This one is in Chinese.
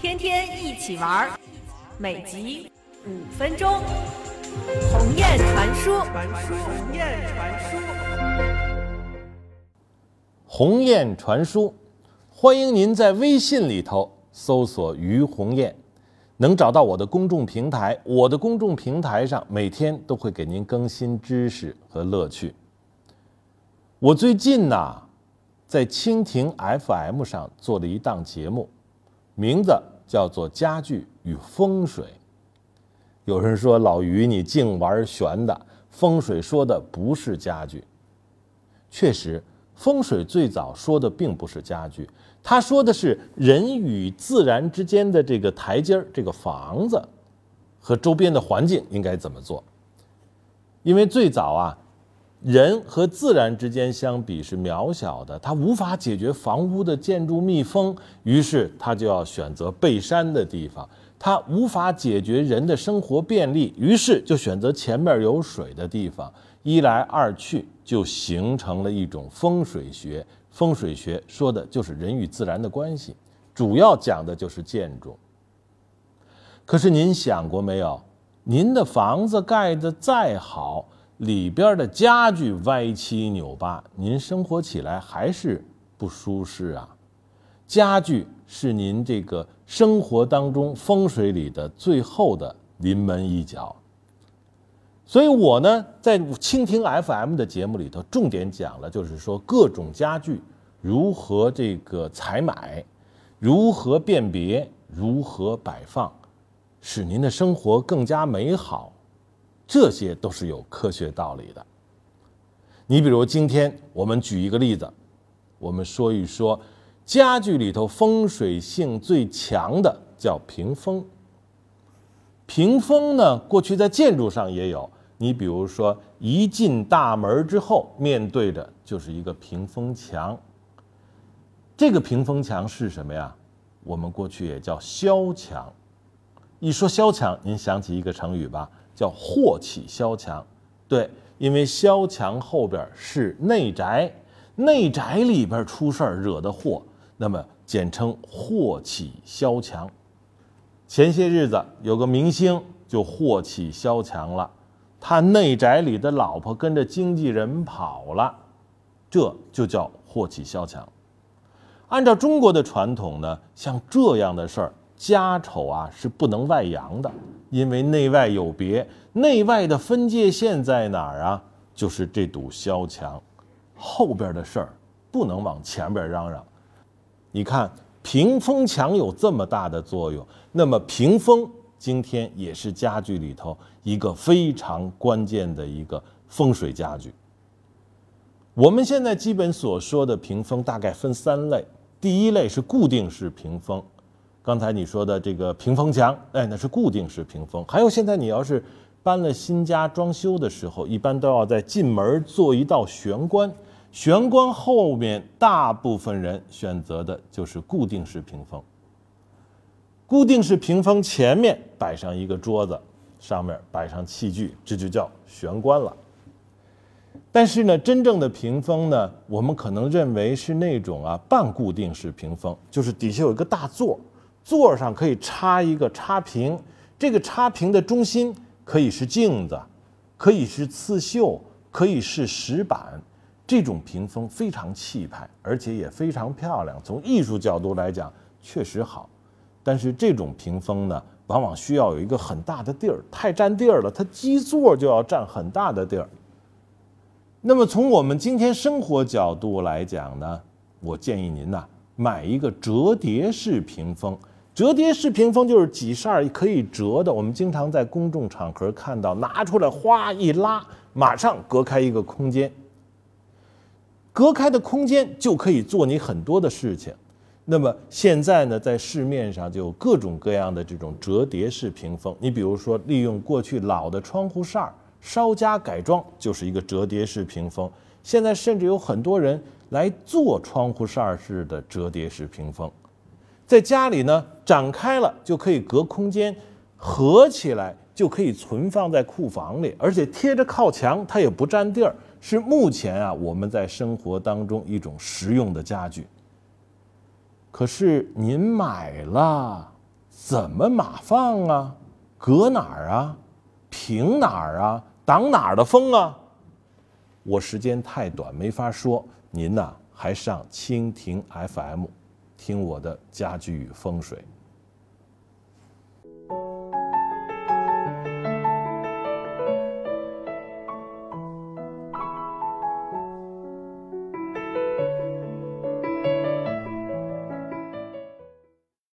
天天一起玩儿，每集五分钟。鸿雁传书，鸿雁传书，鸿雁传书，欢迎您在微信里头搜索“于鸿雁”，能找到我的公众平台。我的公众平台上每天都会给您更新知识和乐趣。我最近呐，在蜻蜓 FM 上做了一档节目，名字叫做《家具与风水》。有人说老于你净玩玄的，风水说的不是家具。确实，风水最早说的并不是家具，他说的是人与自然之间的这个台阶儿，这个房子和周边的环境应该怎么做。因为最早啊，人和自然之间相比是渺小的，他无法解决房屋的建筑密封，于是他就要选择背山的地方。它无法解决人的生活便利，于是就选择前面有水的地方。一来二去，就形成了一种风水学。风水学说的就是人与自然的关系，主要讲的就是建筑。可是您想过没有？您的房子盖得再好，里边的家具歪七扭八，您生活起来还是不舒适啊。家具是您这个。生活当中风水里的最后的临门一脚，所以我呢在蜻蜓 FM 的节目里头重点讲了，就是说各种家具如何这个采买，如何辨别，如何摆放，使您的生活更加美好，这些都是有科学道理的。你比如今天我们举一个例子，我们说一说。家具里头风水性最强的叫屏风。屏风呢，过去在建筑上也有。你比如说，一进大门之后，面对着就是一个屏风墙。这个屏风墙是什么呀？我们过去也叫萧墙。一说萧墙，您想起一个成语吧？叫祸起萧墙。对，因为萧墙后边是内宅，内宅里边出事儿惹的祸。那么简称祸起萧墙。前些日子有个明星就祸起萧墙了，他内宅里的老婆跟着经纪人跑了，这就叫祸起萧墙。按照中国的传统呢，像这样的事儿，家丑啊是不能外扬的，因为内外有别，内外的分界线在哪儿啊？就是这堵萧墙，后边的事儿不能往前边嚷嚷。你看，屏风墙有这么大的作用，那么屏风今天也是家具里头一个非常关键的一个风水家具。我们现在基本所说的屏风大概分三类，第一类是固定式屏风，刚才你说的这个屏风墙，哎，那是固定式屏风。还有现在你要是搬了新家装修的时候，一般都要在进门做一道玄关。玄关后面，大部分人选择的就是固定式屏风。固定式屏风前面摆上一个桌子，上面摆上器具，这就叫玄关了。但是呢，真正的屏风呢，我们可能认为是那种啊半固定式屏风，就是底下有一个大座，座上可以插一个插屏，这个插屏的中心可以是镜子，可以是刺绣，可以是石板。这种屏风非常气派，而且也非常漂亮。从艺术角度来讲，确实好。但是这种屏风呢，往往需要有一个很大的地儿，太占地儿了。它基座就要占很大的地儿。那么从我们今天生活角度来讲呢，我建议您呐，买一个折叠式屏风。折叠式屏风就是几扇可以折的。我们经常在公众场合看到，拿出来哗一拉，马上隔开一个空间。隔开的空间就可以做你很多的事情。那么现在呢，在市面上就有各种各样的这种折叠式屏风。你比如说，利用过去老的窗户扇儿，稍加改装，就是一个折叠式屏风。现在甚至有很多人来做窗户扇儿式的折叠式屏风，在家里呢，展开了就可以隔空间，合起来就可以存放在库房里，而且贴着靠墙，它也不占地儿。是目前啊，我们在生活当中一种实用的家具。可是您买了怎么码放啊？搁哪儿啊？平哪儿啊？挡哪儿的风啊？我时间太短，没法说您呢。还上蜻蜓 FM。听我的家居与风水。